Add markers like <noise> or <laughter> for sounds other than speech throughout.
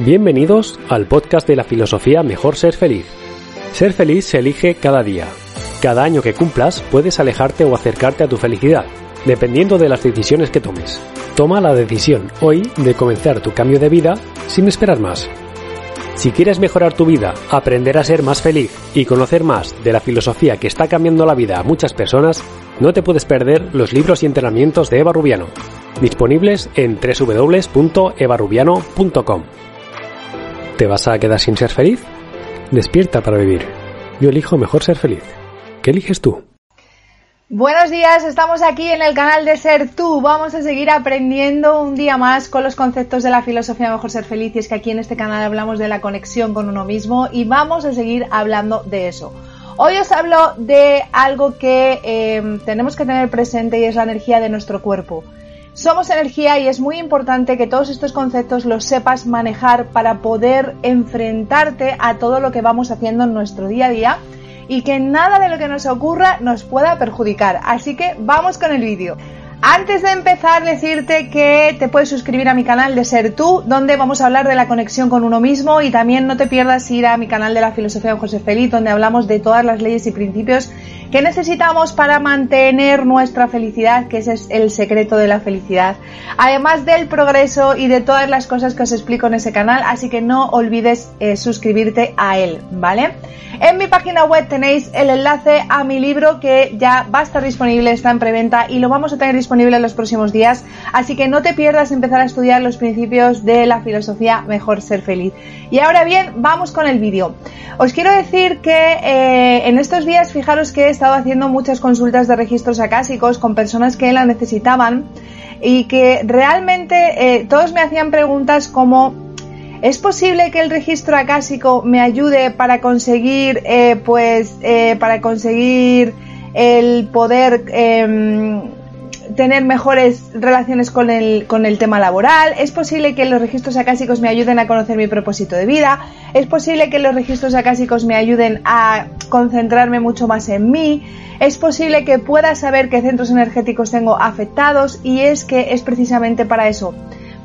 Bienvenidos al podcast de la filosofía Mejor Ser Feliz. Ser feliz se elige cada día. Cada año que cumplas puedes alejarte o acercarte a tu felicidad, dependiendo de las decisiones que tomes. Toma la decisión hoy de comenzar tu cambio de vida sin esperar más. Si quieres mejorar tu vida, aprender a ser más feliz y conocer más de la filosofía que está cambiando la vida a muchas personas, no te puedes perder los libros y entrenamientos de Eva Rubiano, disponibles en www.evarubiano.com. ¿Te vas a quedar sin ser feliz? Despierta para vivir. Yo elijo mejor ser feliz. ¿Qué eliges tú? Buenos días, estamos aquí en el canal de Ser Tú. Vamos a seguir aprendiendo un día más con los conceptos de la filosofía Mejor Ser Feliz. Y es que aquí en este canal hablamos de la conexión con uno mismo y vamos a seguir hablando de eso. Hoy os hablo de algo que eh, tenemos que tener presente y es la energía de nuestro cuerpo. Somos energía y es muy importante que todos estos conceptos los sepas manejar para poder enfrentarte a todo lo que vamos haciendo en nuestro día a día y que nada de lo que nos ocurra nos pueda perjudicar. Así que vamos con el vídeo. Antes de empezar, decirte que te puedes suscribir a mi canal de Ser Tú, donde vamos a hablar de la conexión con uno mismo y también no te pierdas ir a mi canal de la filosofía de José Feliz, donde hablamos de todas las leyes y principios que necesitamos para mantener nuestra felicidad, que ese es el secreto de la felicidad, además del progreso y de todas las cosas que os explico en ese canal, así que no olvides eh, suscribirte a él, ¿vale? En mi página web tenéis el enlace a mi libro que ya va a estar disponible, está en preventa y lo vamos a tener disponible en los próximos días, así que no te pierdas empezar a estudiar los principios de la filosofía Mejor Ser Feliz. Y ahora bien, vamos con el vídeo. Os quiero decir que eh, en estos días, fijaros que he estado haciendo muchas consultas de registros acásicos con personas que la necesitaban y que realmente eh, todos me hacían preguntas como ¿Es posible que el registro acásico me ayude para conseguir, eh, pues, para conseguir el poder em, tener mejores relaciones con el, con el tema laboral? ¿Es posible que los registros acásicos me ayuden a conocer mi propósito de vida? ¿Es posible que los registros acásicos me ayuden a concentrarme mucho más en mí? Es posible que pueda saber qué centros energéticos tengo afectados y es que es precisamente para eso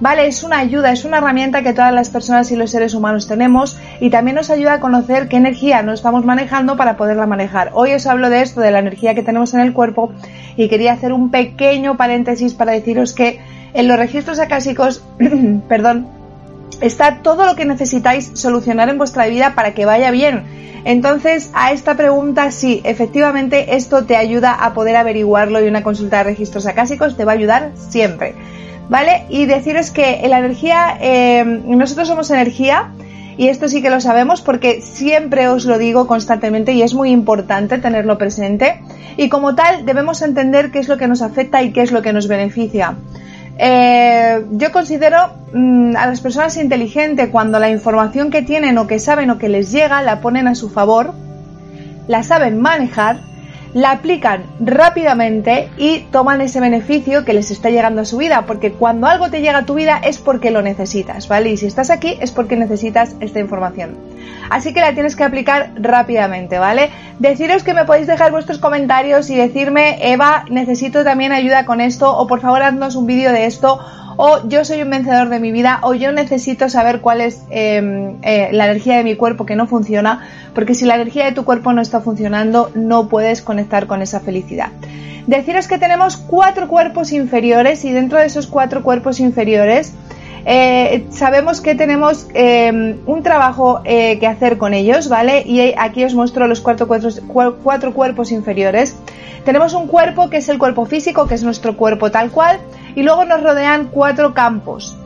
Vale, es una ayuda, es una herramienta que todas las personas y los seres humanos tenemos y también nos ayuda a conocer qué energía nos estamos manejando para poderla manejar. Hoy os hablo de esto, de la energía que tenemos en el cuerpo y quería hacer un pequeño paréntesis para deciros que en los registros acásicos, <clears throat> perdón, está todo lo que necesitáis solucionar en vuestra vida para que vaya bien. Entonces, a esta pregunta, sí, efectivamente esto te ayuda a poder averiguarlo y una consulta de registros acásicos te va a ayudar siempre. ¿Vale? Y deciros que la energía, eh, nosotros somos energía, y esto sí que lo sabemos porque siempre os lo digo constantemente y es muy importante tenerlo presente. Y como tal debemos entender qué es lo que nos afecta y qué es lo que nos beneficia. Eh, yo considero mm, a las personas inteligentes cuando la información que tienen o que saben o que les llega la ponen a su favor, la saben manejar la aplican rápidamente y toman ese beneficio que les está llegando a su vida, porque cuando algo te llega a tu vida es porque lo necesitas, ¿vale? Y si estás aquí es porque necesitas esta información. Así que la tienes que aplicar rápidamente, ¿vale? Deciros que me podéis dejar vuestros comentarios y decirme, Eva, necesito también ayuda con esto, o por favor haznos un vídeo de esto, o yo soy un vencedor de mi vida, o yo necesito saber cuál es em, eh, la energía de mi cuerpo que no funciona, porque si la energía de tu cuerpo no está funcionando, no puedes conectar con esa felicidad. Deciros que tenemos cuatro cuerpos inferiores y dentro de esos cuatro cuerpos inferiores eh, sabemos que tenemos em, un trabajo eh, que hacer con ellos, ¿vale? Y aquí os muestro los cuatro cuerpos inferiores. Tenemos un cuerpo que es el cuerpo físico, que es nuestro cuerpo tal cual, y luego nos rodean cuatro campos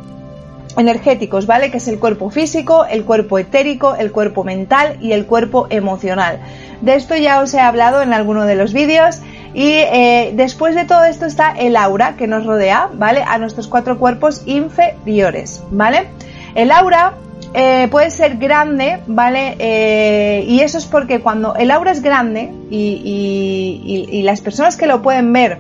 energéticos, ¿vale? Que es el cuerpo físico, el cuerpo etérico, el cuerpo mental y el cuerpo emocional. De esto ya os he hablado en alguno de los vídeos y eh, después de todo esto está el aura que nos rodea, ¿vale? A nuestros cuatro cuerpos inferiores, ¿vale? El aura eh, puede ser grande, ¿vale? Eh, y eso es porque cuando el aura es grande y, las personas que lo pueden ver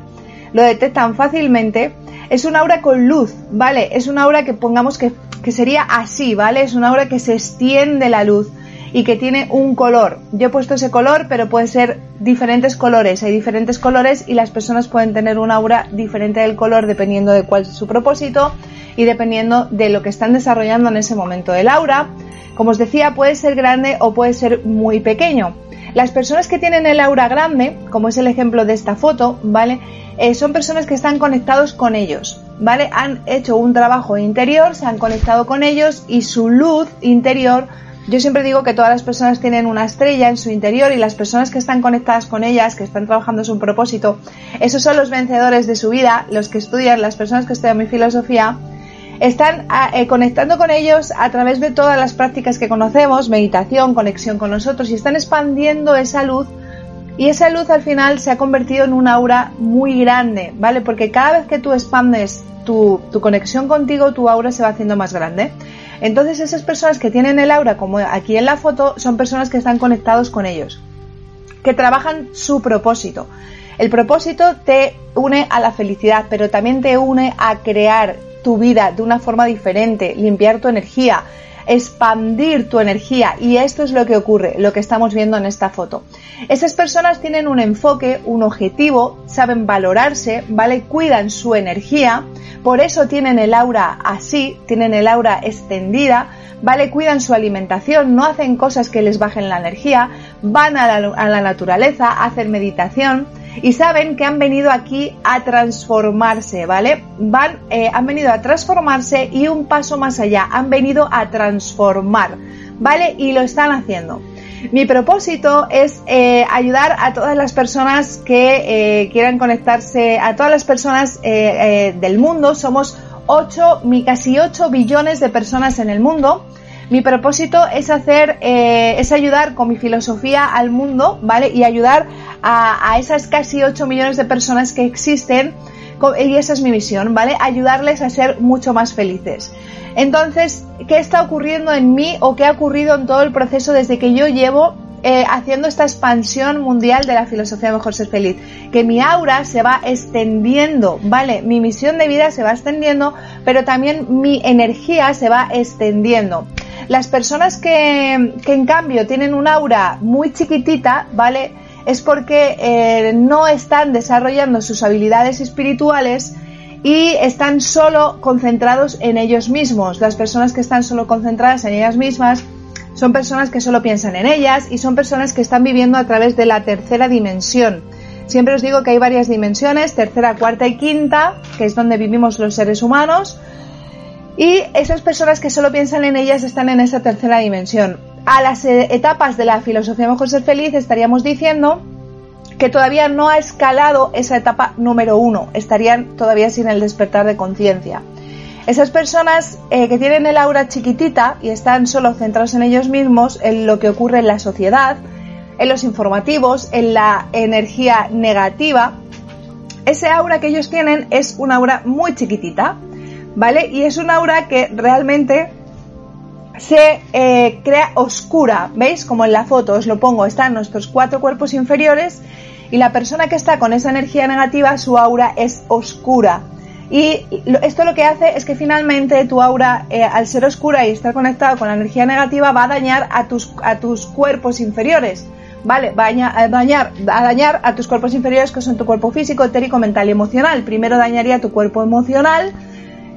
lo detectan fácilmente, es un aura con luz, ¿vale? Es un aura que pongamos que, que sería así, ¿vale? Es un aura que se extiende la luz y que tiene un color. Yo he puesto ese color, pero puede ser diferentes colores. Hay diferentes colores y las personas pueden tener un aura diferente del color dependiendo de cuál es su propósito y dependiendo de lo que están desarrollando en ese momento. El aura, como os decía, puede ser grande o puede ser muy pequeño. Las personas que tienen el aura grande, como es el ejemplo de esta foto, ¿vale? Eh, son personas que están conectados con ellos, ¿vale? Han hecho un trabajo interior, se han conectado con ellos y su luz interior yo siempre digo que todas las personas tienen una estrella en su interior y las personas que están conectadas con ellas, que están trabajando su propósito, esos son los vencedores de su vida, los que estudian, las personas que estudian mi filosofía, están ah, eh, conectando con ellos a través de todas las prácticas que conocemos, meditación, conexión con nosotros, y están expandiendo esa luz y esa luz al final se ha convertido en un aura muy grande, ¿vale? Porque cada vez que tú expandes tu, tu conexión contigo, tu aura se va haciendo más grande. Entonces esas personas que tienen el aura, como aquí en la foto, son personas que están conectados con ellos, que trabajan su propósito. El propósito te une a la felicidad, pero también te une a crear tu vida de una forma diferente, limpiar tu energía, expandir tu energía y esto es lo que ocurre, lo que estamos viendo en esta foto. Esas personas tienen un enfoque, un objetivo, saben valorarse, ¿vale? Cuidan su energía, por eso tienen el aura así, tienen el aura extendida, ¿vale? Cuidan su alimentación, no hacen cosas que les bajen la energía, van a la, a naturaleza, hacen meditación, y saben que han venido aquí a transformarse, ¿vale? Van, eh, han venido a transformarse y un paso más allá, han venido a transformar, ¿vale? Y lo están haciendo. Mi propósito es eh, ayudar a todas las personas que eh, quieran conectarse, a todas las personas del mundo. Somos 8, casi 8 billones de personas en el mundo. Mi propósito es hacer, es ayudar con mi filosofía al mundo, ¿vale? Y ayudar a, esas casi 8 millones de personas que existen y esa es mi misión, ¿vale? Ayudarles a ser mucho más felices. Entonces, ¿qué está ocurriendo en mí o qué ha ocurrido en todo el proceso desde que yo llevo eh, haciendo esta expansión mundial de la filosofía de mejor ser feliz? Que mi aura se va extendiendo, ¿vale? Mi misión de vida se va extendiendo, pero también mi energía se va extendiendo. Las personas que, en cambio tienen un aura muy chiquitita, ¿vale? es porque eh, no están desarrollando sus habilidades espirituales y están solo concentrados en ellos mismos. Las personas que están solo concentradas en ellas mismas son personas que solo piensan en ellas y son personas que están viviendo a través de la tercera dimensión. Siempre os digo que hay varias dimensiones, tercera, cuarta y quinta, que es donde vivimos los seres humanos. Y esas personas que solo piensan en ellas están en esa tercera dimensión. A las eh, etapas de la filosofía Mejor Ser Feliz estaríamos diciendo que todavía no ha escalado esa etapa número uno, estarían todavía sin el despertar de conciencia. Esas personas eh, que tienen el aura chiquitita y están solo centrados en ellos mismos, en lo que ocurre en la sociedad, en los informativos, en la energía negativa, ese aura que ellos tienen es una aura muy chiquitita, ¿vale? Y es una aura que realmente se eh, crea oscura, ¿veis? Como en la foto os lo pongo, están nuestros cuatro cuerpos inferiores y la persona que está con esa energía negativa, su aura es oscura. Y esto lo que hace es que finalmente tu aura, eh, al ser oscura y estar conectado con la energía negativa, va a dañar a tus, a tus cuerpos inferiores. ¿Vale? Va a dañar, a dañar a tus cuerpos inferiores, que son tu cuerpo físico, etérico, mental y emocional. Primero dañaría tu cuerpo emocional,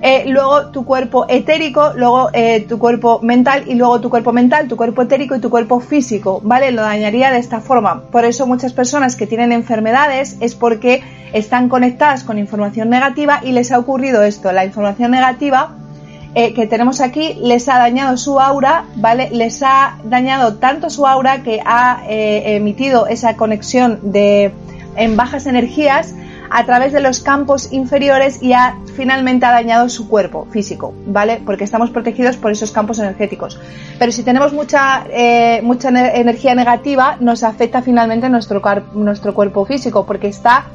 eh, luego tu cuerpo etérico, luego eh, tu cuerpo mental y luego tu cuerpo mental, tu cuerpo etérico y tu cuerpo físico, ¿vale? Lo dañaría de esta forma. Por eso muchas personas que tienen enfermedades es porque están conectadas con información negativa y les ha ocurrido esto. La información negativa eh, que tenemos aquí les ha dañado su aura, ¿vale? Les ha dañado tanto su aura que ha emitido esa conexión de en bajas energías a través de los campos inferiores y ha finalmente ha dañado su cuerpo físico, ¿vale? Porque estamos protegidos por esos campos energéticos. Pero si tenemos mucha, eh, mucha energía negativa, nos afecta finalmente nuestro, nuestro cuerpo físico, porque está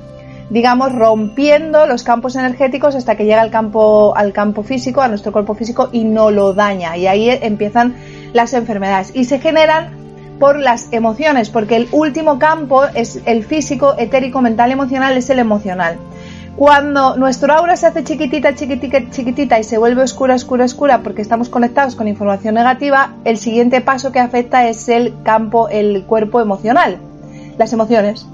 digamos, rompiendo los campos energéticos hasta que llega al campo, al campo físico, a nuestro cuerpo físico y no lo daña. Y ahí empiezan las enfermedades. Y se generan por las emociones, porque el último campo es el físico, etérico, mental, emocional, es el emocional. Cuando nuestro aura se hace chiquitita, chiquitita, chiquitita y se vuelve oscura, oscura, oscura porque estamos conectados con información negativa, el siguiente paso que afecta es el campo, el cuerpo emocional, las emociones.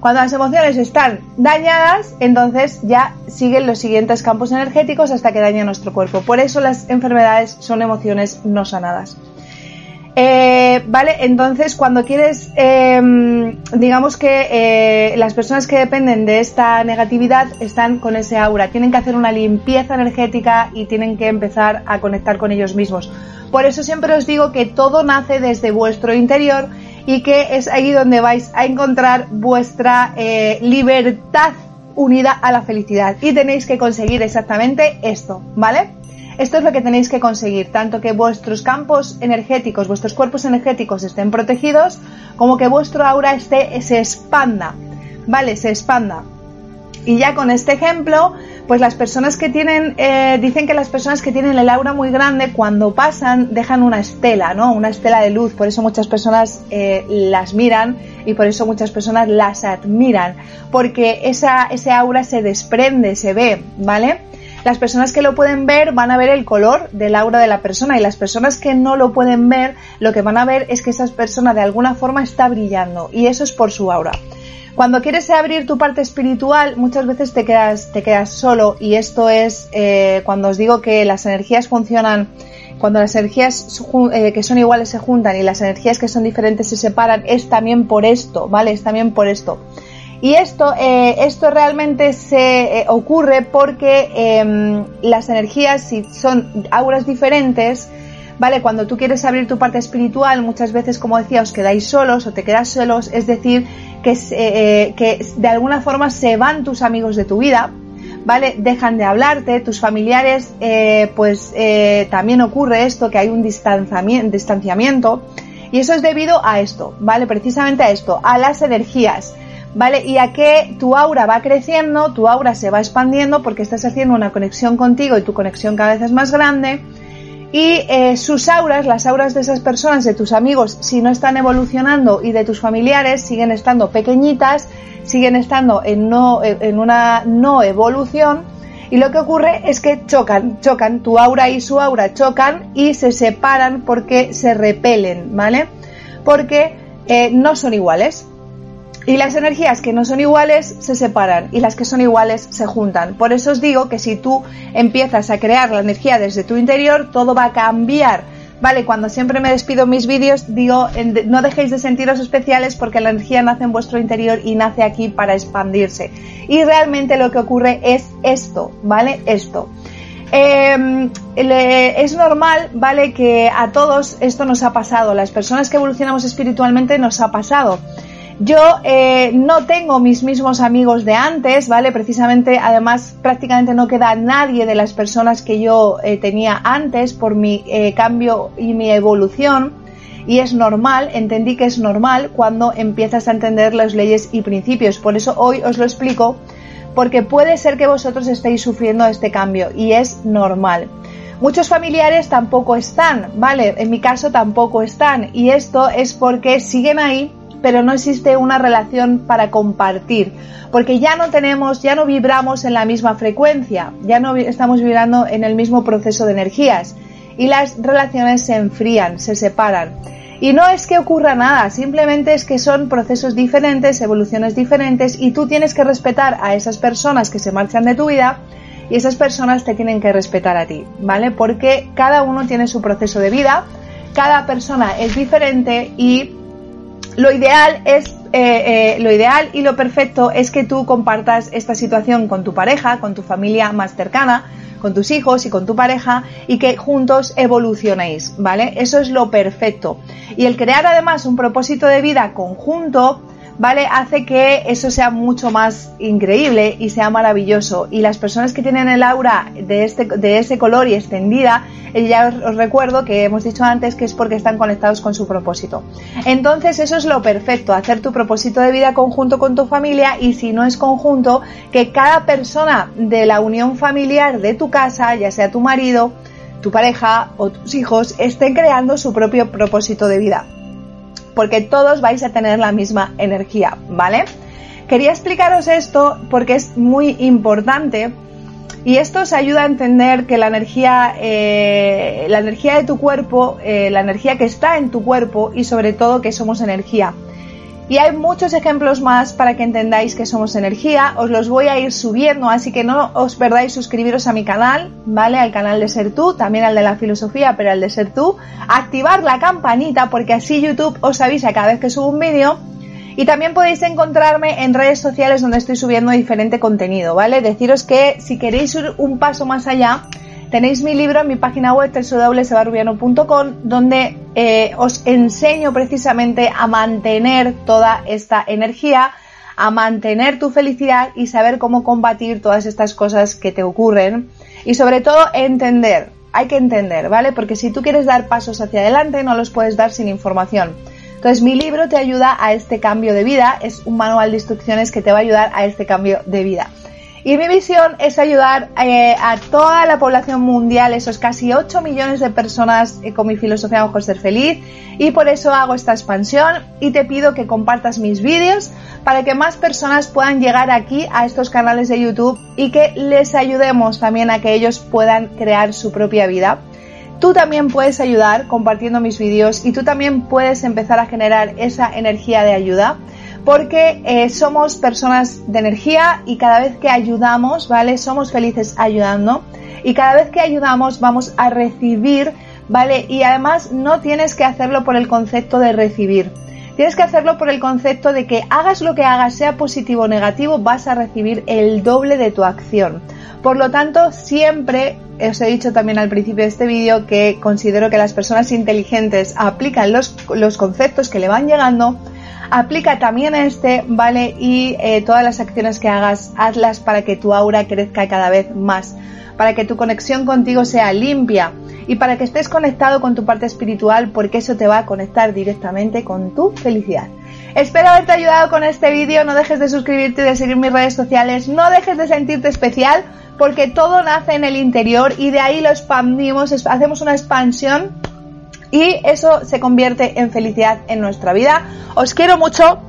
Cuando las emociones están dañadas, entonces ya siguen los siguientes campos energéticos hasta que daña nuestro cuerpo. Por eso las enfermedades son emociones no sanadas. Eh, vale, entonces cuando quieres, em, digamos que eh, las personas que dependen de esta negatividad están con ese aura, tienen que hacer una limpieza energética y tienen que empezar a conectar con ellos mismos. Por eso siempre os digo que todo nace desde vuestro interior y que es ahí donde vais a encontrar vuestra eh, libertad unida a la felicidad y tenéis que conseguir exactamente esto, ¿vale? Esto es lo que tenéis que conseguir, tanto que vuestros campos energéticos, vuestros cuerpos energéticos estén protegidos, como que vuestro aura esté, se expanda, ¿vale? Se expanda. Y ya con este ejemplo, pues las personas que tienen, eh, dicen que las personas que tienen el aura muy grande, cuando pasan, dejan una estela, ¿no? Una estela de luz. Por eso muchas personas eh, las miran y por eso muchas personas las admiran. Porque esa, ese aura se desprende, se ve, ¿vale? Las personas que lo pueden ver van a ver el color del aura de la persona y las personas que no lo pueden ver, lo que van a ver es que esa persona de alguna forma está brillando y eso es por su aura. Cuando quieres abrir tu parte espiritual, muchas veces te quedas, te quedas solo y esto es eh, cuando os digo que las energías funcionan, cuando las energías eh, que son iguales se juntan y las energías que son diferentes se separan, es también por esto, ¿vale? Es también por esto. Y esto, eh, esto realmente se eh, ocurre porque em, las energías, si son auras diferentes, ¿vale? Cuando tú quieres abrir tu parte espiritual, muchas veces, como decía, os quedáis solos o te quedas solos, es decir, que, eh, que de alguna forma se van tus amigos de tu vida, ¿vale? Dejan de hablarte, tus familiares, pues también ocurre esto, que hay un distanciamiento, y eso es debido a esto, ¿vale? Precisamente a esto, a las energías. ¿vale? Y a que tu aura va creciendo, tu aura se va expandiendo porque estás haciendo una conexión contigo y tu conexión cada vez es más grande. Y eh, sus auras, las auras de esas personas, de tus amigos, si no están evolucionando y de tus familiares, siguen estando pequeñitas, siguen estando en, una no evolución. Y lo que ocurre es que chocan, chocan, tu aura y su aura chocan y se separan porque se repelen, ¿vale? Porque eh, no son iguales. Y las energías que no son iguales se separan y las que son iguales se juntan. Por eso os digo que si tú empiezas a crear la energía desde tu interior, todo va a cambiar. Vale, cuando siempre me despido mis vídeos, digo, no dejéis de sentiros especiales porque la energía nace en vuestro interior y nace aquí para expandirse. Y realmente lo que ocurre es esto, ¿vale? Esto. Em, es normal, ¿vale? Que a todos esto nos ha pasado. Las personas que evolucionamos espiritualmente nos ha pasado. Yo eh, no tengo mis mismos amigos de antes, ¿vale? Precisamente, además, prácticamente no queda nadie de las personas que yo eh, tenía antes por mi eh, cambio y mi evolución. Y es normal, entendí que es normal cuando empiezas a entender las leyes y principios. Por eso hoy os lo explico, porque puede ser que vosotros estéis sufriendo este cambio y es normal. Muchos familiares tampoco están, ¿vale? En mi caso tampoco están. Y esto es porque siguen ahí pero no existe una relación para compartir, porque ya no tenemos, ya no vibramos en la misma frecuencia, ya no estamos vibrando en el mismo proceso de energías y las relaciones se enfrían, se separan. Y no es que ocurra nada, simplemente es que son procesos diferentes, evoluciones diferentes y tú tienes que respetar a esas personas que se marchan de tu vida y esas personas te tienen que respetar a ti, ¿vale? Porque cada uno tiene su proceso de vida, cada persona es diferente y lo ideal es eh, eh, lo ideal y lo perfecto es que tú compartas esta situación con tu pareja, con tu familia más cercana, con tus hijos y con tu pareja y que juntos evolucionéis, ¿vale? Eso es lo perfecto. Y el crear además un propósito de vida conjunto, ¿vale? Hace que eso sea mucho más increíble y sea maravilloso. Y las personas que tienen el aura de, este, de ese color y extendida, eh, ya os, os, recuerdo que hemos dicho antes que es porque están conectados con su propósito. Entonces eso es lo perfecto, hacer tu propósito de vida conjunto con tu familia y si no es conjunto, que cada persona de la unión familiar de tu casa, ya sea tu marido, tu pareja o tus hijos, estén creando su propio propósito de vida porque todos vais a tener la misma energía, ¿vale? Quería explicaros esto porque es muy importante y esto os ayuda a entender que la energía, eh, la energía de tu cuerpo, eh, la energía que está en tu cuerpo y sobre todo que somos energía. Y hay muchos ejemplos más para que entendáis que somos energía. Os los voy a ir subiendo, así que no os perdáis suscribiros a mi canal, ¿vale? Al canal de Ser Tú, también al de la filosofía, pero al de Ser Tú. Activar la campanita porque así YouTube os avisa cada vez que subo un vídeo. Y también podéis encontrarme en redes sociales donde estoy subiendo diferente contenido, ¿vale? Deciros que si queréis ir un paso más allá, Tenéis mi libro en mi página web www.sebarubiano.com donde eh, os enseño precisamente a mantener toda esta energía, a mantener tu felicidad y saber cómo combatir todas estas cosas que te ocurren y sobre todo entender, hay que entender, ¿vale? Porque si tú quieres dar pasos hacia adelante no los puedes dar sin información. Entonces mi libro te ayuda a este cambio de vida, es un manual de instrucciones que te va a ayudar a este cambio de vida. Y mi visión es ayudar eh, a toda la población mundial, esos casi 8 millones de personas eh, con mi filosofía mejor ser feliz. Y por eso hago esta expansión y te pido que compartas mis vídeos para que más personas puedan llegar aquí a estos canales de YouTube y que les ayudemos también a que ellos puedan crear su propia vida. Tú también puedes ayudar compartiendo mis vídeos y tú también puedes empezar a generar esa energía de ayuda porque eh, somos personas de energía y cada vez que ayudamos, ¿vale? Somos felices ayudando y cada vez que ayudamos vamos a recibir, ¿vale? Y además no tienes que hacerlo por el concepto de recibir. Tienes que hacerlo por el concepto de que hagas lo que hagas, sea positivo o negativo, vas a recibir el doble de tu acción. Por lo tanto, siempre os he dicho también al principio de este vídeo que considero que las personas inteligentes aplican los, los conceptos que le van llegando aplica también este, ¿vale? Y eh, todas las acciones que hagas, hazlas para que tu aura crezca cada vez más, para que tu conexión contigo sea limpia y para que estés conectado con tu parte espiritual porque eso te va a conectar directamente con tu felicidad. Espero haberte ayudado con este vídeo, no dejes de suscribirte y de seguir mis redes sociales, no dejes de sentirte especial porque todo nace en el interior y de ahí lo expandimos, hacemos una expansión y eso se convierte en felicidad en nuestra vida. Os quiero mucho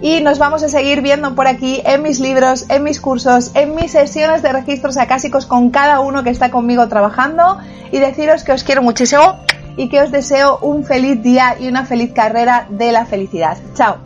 y nos vamos a seguir viendo por aquí en mis libros, en mis cursos, en mis sesiones de registros acásicos con cada uno que está conmigo trabajando y deciros que os quiero muchísimo y que os deseo un feliz día y una feliz carrera de la felicidad. Chao.